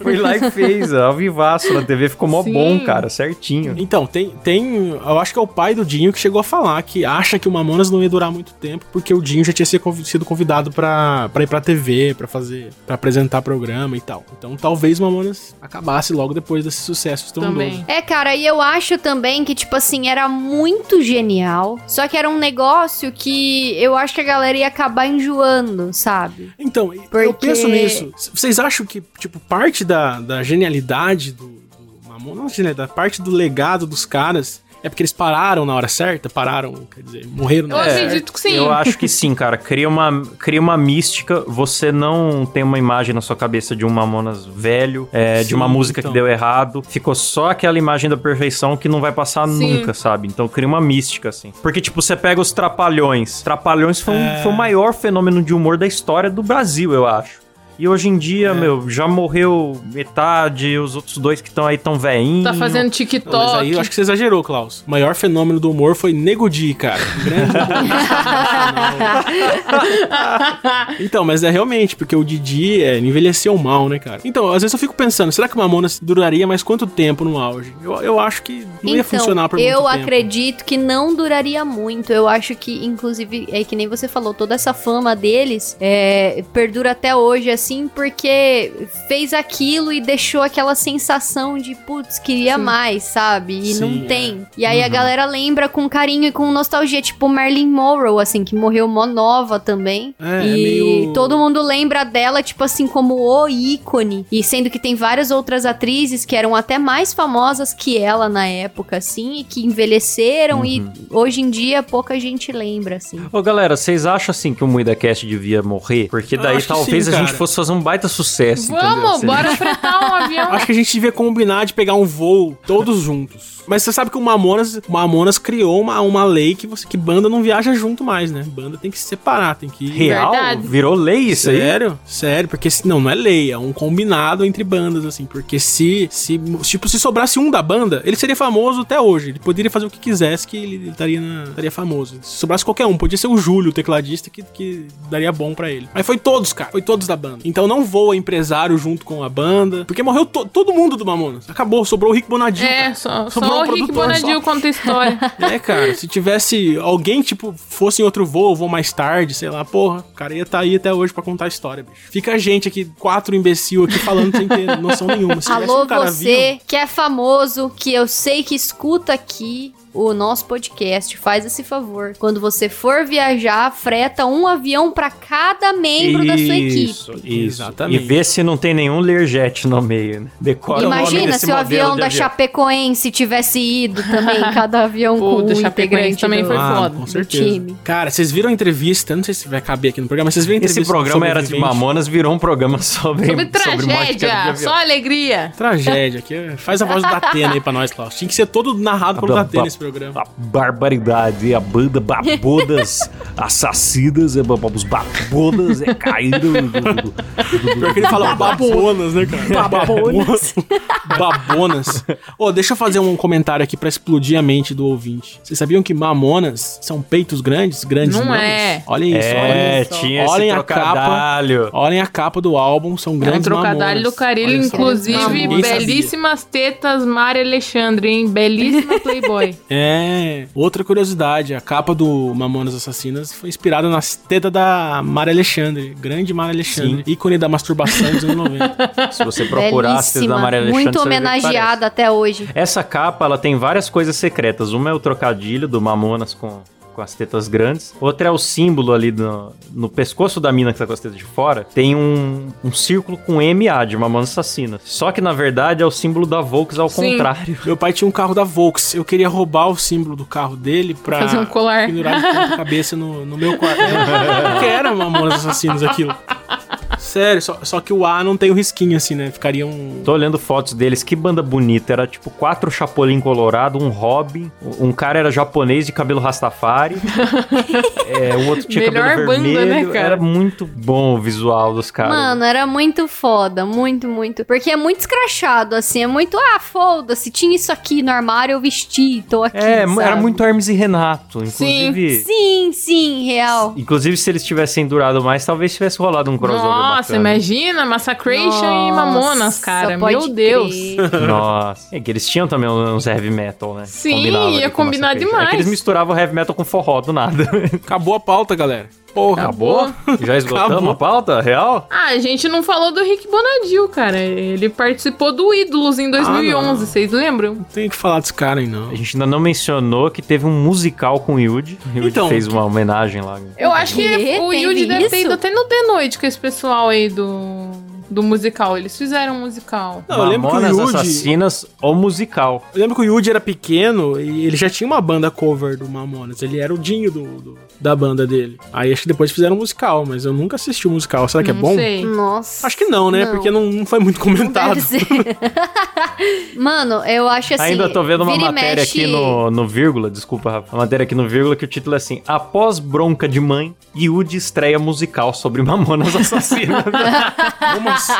Foi lá e fez, ao vivaço na TV, ficou mó Sim. bom, cara, certinho. Então, tem, tem. Eu acho que é o pai do Dinho que chegou a falar que acha que o Mamonas não ia durar muito tempo, porque o Dinho já tinha sido convi- sido convidado pra, pra ir pra TV, pra fazer. Pra apresentar programa e tal. Então talvez o Mamonas acabasse logo depois desse sucesso estrondoso. Também. É, cara, e eu acho também que, tipo assim, era muito genial. Só que era um negócio que eu acho que a galera ia acabar enjoando, sabe? Então, eu Porque- penso nisso. Vocês acham que, tipo, parte da, da genialidade do, do Mamonas, não genialidade, parte do legado dos caras é porque eles pararam na hora certa? Pararam, quer dizer, morreram na Eu hora certa? acredito que sim. Eu acho que sim, cara. Cria uma, cria uma mística. Você não tem uma imagem na sua cabeça de um Mamonas velho, é, de Sim, uma música então. que deu errado. Ficou só aquela imagem da perfeição que não vai passar Sim. nunca, sabe? Então cria uma mística, assim. Porque, tipo, você pega os Trapalhões. Trapalhões foi, um- É. foi o maior fenômeno de humor da história do Brasil, eu acho. E hoje em dia, É. meu, já morreu metade, os outros dois que estão aí tão veinhos. Tá fazendo Não, TikTok. mas aí eu acho que você exagerou, Klaus. O maior fenômeno do humor foi Nego Di, cara. Grande (laughs) Então, mas é realmente, porque o Didi é, envelheceu mal, né, cara? Então, às vezes eu fico pensando, será que o Mamonas duraria mais quanto tempo no auge? Eu, eu acho que não ia funcionar por muito Então, eu tempo. acredito que não duraria muito. Eu acho que, inclusive, é que nem você falou, toda essa fama deles é, perdura até hoje, assim, porque fez aquilo e deixou aquela sensação de, putz, queria Sim. mais, sabe? E Sim, não é. tem. E aí a galera lembra com carinho e com nostalgia, tipo Marilyn Monroe, assim, que morreu mó nova também. É, é e meio- todo mundo lembra dela, tipo assim, como o ícone. E sendo que tem várias outras atrizes que eram até mais famosas que ela na época, assim, e que envelheceram e Uhum. hoje em dia pouca gente lembra, assim. Ô galera, vocês acham assim que o MuidaCast devia morrer? Porque daí talvez sim, a gente fosse fazer um baita sucesso, entendeu? Vamos, Se- bora fretar um avião. Acho que a gente devia combinar de pegar um voo todos juntos. Mas você sabe que o Mamonas, o Mamonas criou uma, uma lei que você que banda não viaja junto mais, né? Banda tem que se separar, tem que Real? Verdade. Virou lei isso aí? Sério? Sério, porque se, não, não é lei, é um combinado entre bandas, assim. Porque se, se, tipo, se sobrasse um da banda, ele seria famoso até hoje. Ele poderia fazer o que quisesse que ele, estaria, na- estaria famoso. Se sobrasse qualquer um, podia ser o Júlio, o tecladista, que, que daria bom pra ele. Mas foi todos, cara, foi todos da banda. Então não voa empresário junto com a banda, porque morreu to- todo mundo do Mamonas. Acabou, sobrou o Rick Bonadil, É, cara. só, Sobrou só um o Rick Bonadil só. conta história. (laughs) É, cara, se tivesse alguém, tipo, fosse em outro voo, voo mais tarde, sei lá, porra, o cara ia estar aí até hoje pra contar a história, bicho. Fica a gente aqui, quatro imbecil aqui falando sem ter noção nenhuma. Se Alô, um cara você que é famoso, que eu sei que escuta aqui o nosso podcast, faz esse favor. Quando você for viajar, freta um avião pra cada membro da sua equipe. Isso, isso. Exatamente. E vê se não tem nenhum Learjet no meio, né? Decora o nome Imagina desse se o avião da avião. Chapecoense tivesse ido também, (laughs) cada avião Pô, com da um Chapecoense integrante também do- foi ah, foda. Com do certeza. time. Cara, vocês viram a entrevista? Não sei se vai caber aqui no programa, mas vocês viram a entrevista Esse programa era de? Mamonas, virou um programa (laughs) sobre, Sobre sobre tragédia, avião. só alegria. Tragédia. Aqui, faz a voz do Datena aí pra nós, Klaus. Tinha que ser todo narrado pelo Datena esse programa. A barbaridade, a banda babodas assassinas, é, os babodas é caído do, do, do- Pior que ele fala babonas, né, cara? Babonas. Babonas. Ô, deixa eu fazer um comentário aqui pra explodir a mente do ouvinte. Vocês sabiam que mamonas são peitos grandes? Grandes Não mamas? é. Olhem isso, É, olhem isso. tinha Olhem esse a capa. trocadalho. Olhem a capa do álbum, são É um grandes trocadilho mamonas. do Carilho, inclusive, belíssimas tetas Mari Alexandre, hein? Belíssima Playboy. É, outra curiosidade, a capa do Mamonas Assassinas foi inspirada nas tetas da Mara Alexandre, grande Mara Alexandre, ícone da masturbação dos anos 90. (laughs) Se você procurar as tetas da Maria Alexandre, muito homenageada até hoje. Essa capa, ela tem várias coisas secretas. Uma é o trocadilho do Mamonas com, com as tetas grandes. Outra é o símbolo ali no, no pescoço da mina que tá com as tetas de fora. Tem um, um círculo com MA de Mamonas Assassinas. Só que, na verdade, é o símbolo da Volks ao Sim. contrário. (laughs) Meu pai tinha um carro da Volks, eu queria roubar o símbolo do carro dele pra Fazer um colar. pendurar de ponta cabeça no, no meu quarto. (laughs) Porque era Mamonas Assassinos aquilo. Sério, só, só que o A não tem o risquinho assim, né? Ficaria um... Tô olhando fotos deles, que banda bonita. Era tipo quatro Chapolin Colorado, um Robin, um cara era japonês de cabelo Rastafari, (laughs) é, o outro tinha Melhor cabelo banda, né, vermelho. cara? Era muito bom o visual dos caras. Mano, era muito foda, muito, muito. Porque é muito escrachado, assim, é muito, ah, foda-se, tinha isso aqui no armário, eu vesti, tô aqui, é, sabe? era muito Hermes e Renato, inclusive. Sim, sim, real. Inclusive, se eles tivessem durado mais, talvez tivesse rolado um crossover Nossa, bacana. imagina, Massacration e Mamonas, cara. Meu Deus. crer. (laughs) Nossa. É que eles tinham também uns heavy metal, né? Sim, ia com combinar demais. É que eles misturavam heavy metal com forró do nada. Acabou a pauta, galera. Porra. Acabou? Já esgotamos Acabou. a pauta? Real? Ah, a gente não falou do Rick Bonadil, cara. Ele participou do Ídolos em 2011, vocês lembram? Não tem que falar desse cara aí, não. A gente ainda não mencionou que teve um musical com o Yuji. O Yuji Então. fez uma homenagem lá. Eu acho que o Yuji deve ter isso? ido até no The Noite com esse pessoal aí do, do musical. Eles fizeram um musical. Não, eu lembro que o Mamonas Yuji... Assassinas, o musical. Eu lembro que o Yuji era pequeno e ele já tinha uma banda cover do Mamonas. Ele era o Dinho do, do- da banda dele. Aí acho que depois fizeram um musical, mas eu nunca assisti o musical. Será que é não bom? sei. Nossa. Acho que não, né? Não. Porque não, não foi muito comentado. Deve ser. (laughs) Mano, eu acho assim. Ainda tô vendo uma matéria mexe- aqui no, no vírgula, desculpa, Rafa. Uma matéria aqui no vírgula que o título é assim: Após bronca de mãe, Yudi estreia musical sobre Mamonas Assassinas. (laughs) Como assim?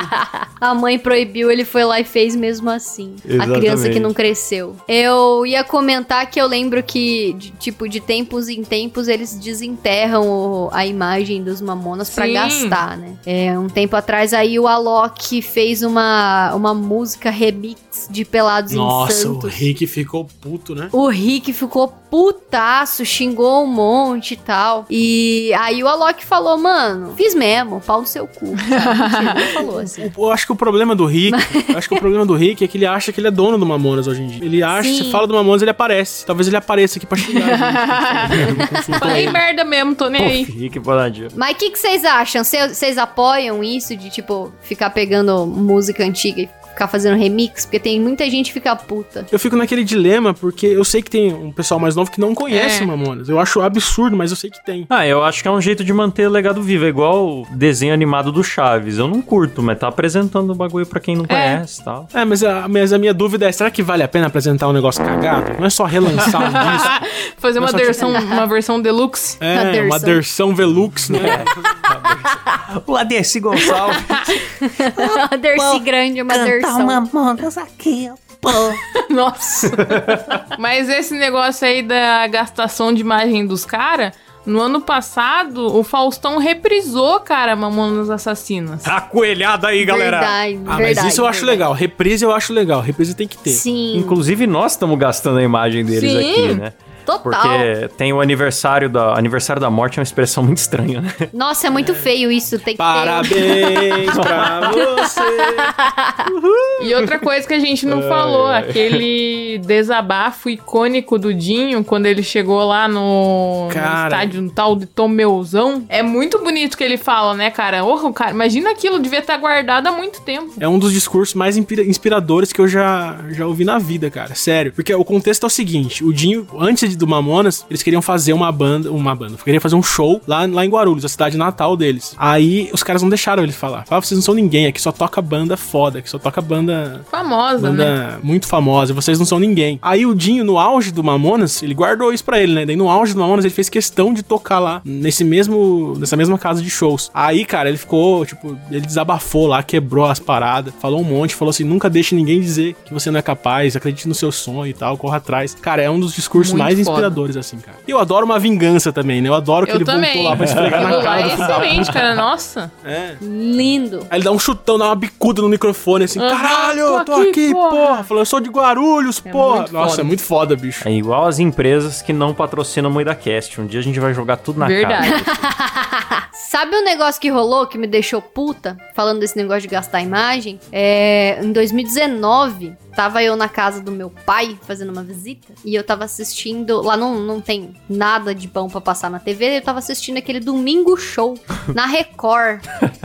A mãe proibiu, ele foi lá e fez mesmo assim. A Exatamente. criança que não cresceu. Eu ia comentar que eu lembro que, de- tipo, de tempos em tempos, eles desenterram o- a imagem dos mamonas pra Sim. gastar, né? É, um tempo atrás aí o Alok fez uma, uma música remix de Pelados em Nossa, o Santos. Rick ficou puto, né? O Rick ficou putaço, xingou um monte e tal. E aí o Alok falou, mano, fiz mesmo, pau no seu cu. (laughs) Mentira, falou assim. Eu acho que o problema do Rick, acho que o problema do Rick é que ele acha que ele é dono do Mamonas hoje em dia. Ele acha, Sim. você fala do Mamonas, ele aparece. Talvez ele apareça aqui pra xingar gente. (laughs) Consultou Falei. Merda mesmo, tô nem aí. Fique Bonadio. Mas o que que vocês acham? Vocês apoiam isso de, tipo, ficar pegando música antiga e ficar fazendo remix? Porque tem muita gente que fica puta. Eu fico naquele dilema, porque eu sei que tem um pessoal mais novo que não conhece É. Mamonas. Eu acho absurdo, mas eu sei que tem. Ah, eu acho que é um jeito de manter o legado vivo. É igual o desenho animado do Chaves. Eu não curto, mas tá apresentando o bagulho pra quem não conhece e tal. É, mas a, mas a minha dúvida é, será que vale a pena apresentar um negócio cagado? Não é só relançar um (laughs) disco. Fazer uma Nossa, versão, uma versão deluxe. É, Uma uma versão. Velux, né? (laughs) O Adessi Gonçalves. (laughs) Uma Dercy grande, uma Dersão. Mamonas aqui, pô. (laughs) Nossa. (laughs) Mas esse negócio aí da gastação de imagem dos caras, no ano passado, o Faustão reprisou, cara, Mamonas Assassinas. tá coelhada aí, galera. Verdade, Ah, verdade, mas isso eu acho verdade. legal. Reprise eu acho legal. Reprise tem que ter. Sim, Inclusive, nós estamos gastando a imagem deles Sim. aqui, né? Total. Porque tem o aniversário da. Aniversário da morte é uma expressão muito estranha, né? Nossa, é muito feio isso. Tem que ter... Parabéns pra você. (laughs) E outra coisa que a gente não falou, aquele desabafo icônico do Dinho, quando ele chegou lá no, no Cara. estádio um tal de Tomeuzão. É muito bonito que ele fala, né, cara? Orra, cara, imagina aquilo, devia estar guardado há muito tempo. É um dos discursos mais inspira- inspiradores que eu já, já ouvi na vida, cara. Sério. Porque o contexto é o seguinte: o Dinho, antes de- do Mamonas, eles queriam fazer uma banda. Uma banda. Queriam fazer um show lá, lá em Guarulhos, a cidade natal deles. Aí os caras não deixaram ele falar. Falaram, vocês não são ninguém, aqui só toca banda foda, aqui só toca banda Famosa, Banda né? muito famosa, vocês não são ninguém. Aí o Dinho, no auge do Mamonas, ele guardou isso pra ele, né? Daí no auge do Mamonas, ele fez questão de tocar lá, nesse mesmo, nessa mesma casa de shows. Aí, cara, ele ficou, tipo, ele desabafou lá, quebrou as paradas, falou um monte, falou assim, nunca deixe ninguém dizer que você não é capaz, acredite no seu sonho e tal, corra atrás. Cara, é um dos discursos Muito mais. Inspiradores, assim, cara. E eu adoro uma vingança também, né? Eu adoro que Eu ele também. voltou lá pra (laughs) esfregar na lá cara é do excelente, cara. Nossa. É. Lindo. Aí ele dá um chutão, dá uma bicuda no microfone, assim, Aham, caralho, tô tô aqui, aqui, porra." porra. Falou, eu sou de Guarulhos, É porra. Nossa, foda. é muito foda, bicho. É igual as empresas que não patrocinam o MoidaCast. Um dia a gente vai jogar tudo na Verdade. cara. (laughs) Sabe um negócio que rolou que me deixou puta? Falando desse negócio de gastar imagem? É, em 2019, tava eu na casa do meu pai fazendo uma visita e eu tava assistindo. Lá não, não tem nada de bom pra passar na TV. Eu tava assistindo aquele Domingo Show na Record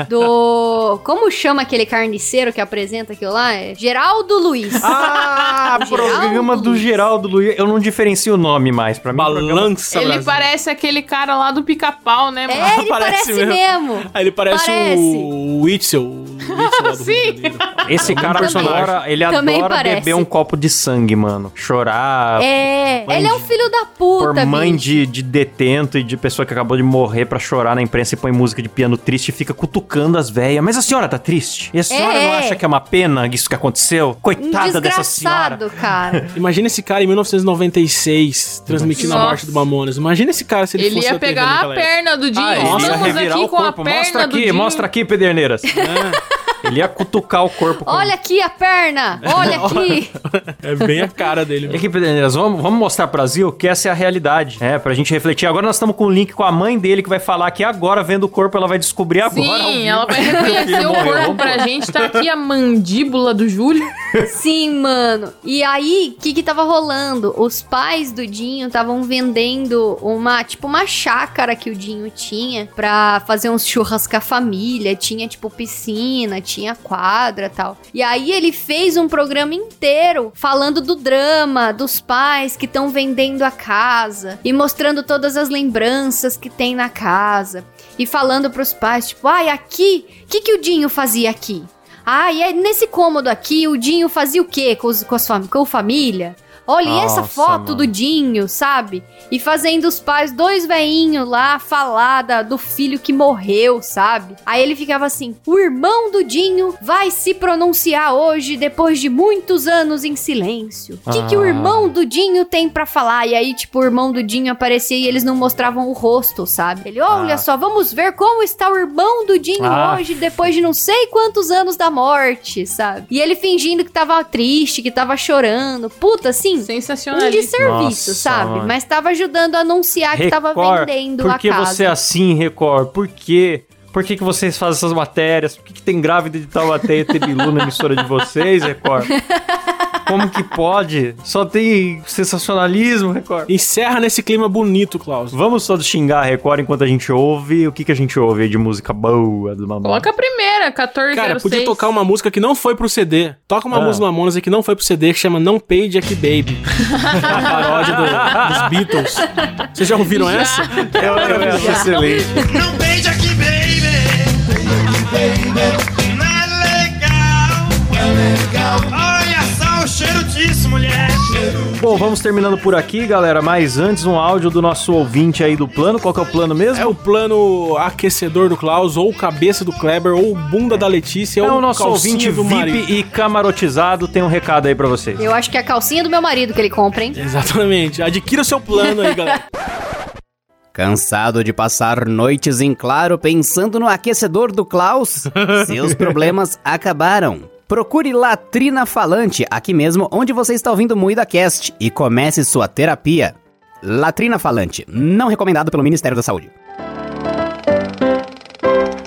do. (laughs) Como chama aquele carniceiro que apresenta aquilo lá? É Geraldo Luiz. Ah, O programa do. Geraldo Luiz. Eu não diferencio o nome mais. Pra mim, Balança, ele Brasil. parece aquele cara lá do pica-pau, né, mano? (laughs) É, ele Parece parece, mesmo. mesmo. (laughs) Ele parece, Parece. o Witzel. O Sim. Esse cara adora, ele Também adora parece. beber um copo de sangue, mano. Chorar É, ele é um de- filho da puta, por mãe bicho. de, de detento e de pessoa que acabou de morrer pra chorar na imprensa e põe música de piano triste e fica cutucando as velhas. Mas a senhora tá triste? E a senhora É, não é. acha que é uma pena isso que aconteceu? Um Coitada dessa senhora. cara. (laughs) Imagina esse cara em 1996, transmitindo a Nossa. morte do Mamonas. Imagina esse cara se ele, Ele fosse ia na TV pegar a perna do Dinho. Ah, ele ia Estamos aqui com a perna Mostra do aqui, Dinho. mostra aqui, Pederneiras. (laughs) Ele ia cutucar o corpo. com- Olha aqui a perna! Olha aqui! É bem a cara dele. Mesmo. aqui, Pederneiras, vamos, vamos mostrar pro Brasil que essa é a realidade. É, pra gente refletir. Agora nós estamos com um link com a mãe dele que vai falar que agora, vendo o corpo, ela vai descobrir agora. Sim, ela vai (laughs) o reconhecer o corpo pra gente. Tá aqui a mandíbula do Júlio. Sim, mano. E aí, o que que tava rolando? Os pais do Dinho estavam vendendo uma, tipo, uma chácara que o Dinho tinha pra fazer uns churras com a família. Tinha, tipo, piscina, tinha quadra tal. E aí ele fez um programa inteiro falando do drama dos pais que estão vendendo a casa e mostrando todas as lembranças que tem na casa. E falando pros pais, tipo, ai, aqui, o que, que o Dinho fazia aqui? Ah, e aí, nesse cômodo aqui, o Dinho fazia o quê com, os, com, com a família? Olha, e essa Nossa, foto mano. do Dinho, sabe? E fazendo os pais, dois veinhos lá, falar da- do filho que morreu, sabe? Aí ele ficava assim: o irmão do Dinho vai se pronunciar hoje depois de muitos anos em silêncio. O que, que o Ah. irmão do Dinho tem pra falar? E aí, tipo, o irmão do Dinho aparecia e eles não mostravam o rosto, sabe? Ele, olha Ah. só, vamos ver como está o irmão do Dinho Ah. hoje, depois de não sei quantos anos da morte, sabe? E ele fingindo que tava triste, que tava chorando. Puta, assim, um Sensacionalista. desserviço, Nossa, sabe? mano. Mas tava ajudando a anunciar que tava Record, vendendo por a que casa. você é assim, Record? Por quê? Por que, que vocês fazem essas matérias? Por que, que tem grávida de Taubaté e Tebilu na emissora de vocês, Record? (laughs) Como que pode? Só tem sensacionalismo, Record. Encerra nesse clima bonito, Klaus. Vamos só xingar a Record enquanto a gente ouve. O que, que a gente ouve aí de música boa do Mamão? Coloca a primeira, 1406. Cara, podia tocar uma música que não foi pro CD. Toca uma Ah. música Mamonas aí que não foi pro CD, que chama Não Page Aqui Baby. (laughs) a paródia do- dos Beatles. Vocês já ouviram Já. essa? Eu, eu acho excelente. Não beija aqui, baby. Não é disso, mulher. Bom, vamos terminando por aqui, galera. Mas antes, um áudio do nosso ouvinte aí do plano. Qual que é o plano mesmo? É o plano aquecedor do Klaus, ou cabeça do Kleber, ou bunda da Letícia, É ou o nosso ouvinte do VIP marido. e camarotizado. Tem um recado aí pra vocês. Eu acho que é a calcinha do meu marido que ele compra, hein? Exatamente. Adquira o seu plano aí, galera. (laughs) Cansado de passar noites em claro pensando no aquecedor do Klaus? Seus (laughs) problemas acabaram. Procure Latrina Falante aqui mesmo onde você está ouvindo o Moída Cast e comece sua terapia. Latrina Falante, não recomendado pelo Ministério da Saúde.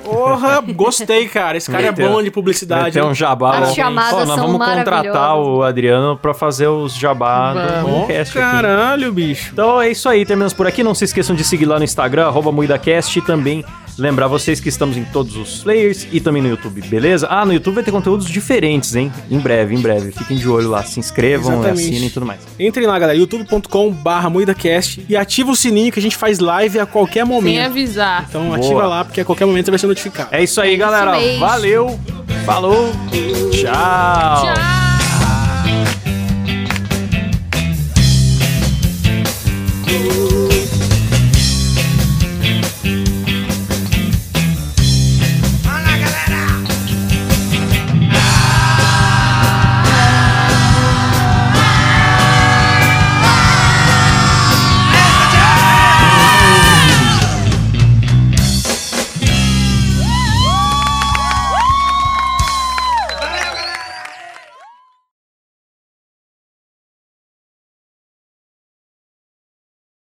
Porra, gostei, cara. Esse cara Meteu- é bom de publicidade. Tem um jabá. As chamadas Ó, nós são vamos contratar o Adriano pra fazer os jabá do podcast aqui. caralho, bicho. Então é isso aí, terminamos por aqui. Não se esqueçam de seguir lá no Instagram, arroba MoídaCast, e também lembrar vocês que estamos em todos os players e também no YouTube, beleza? Ah, no YouTube vai ter conteúdos diferentes, hein? Em breve, em breve. Fiquem de olho lá, se inscrevam, Exatamente. assinem e tudo mais. Entrem lá, galera, youtube.com barra MoídaCast e ativa o sininho que a gente faz live a qualquer Sem momento. avisar. Então Boa. ativa lá, porque a qualquer momento você vai ser notificado. É isso aí, isso galera. mesmo. Valeu, falou, tchau. Tchau.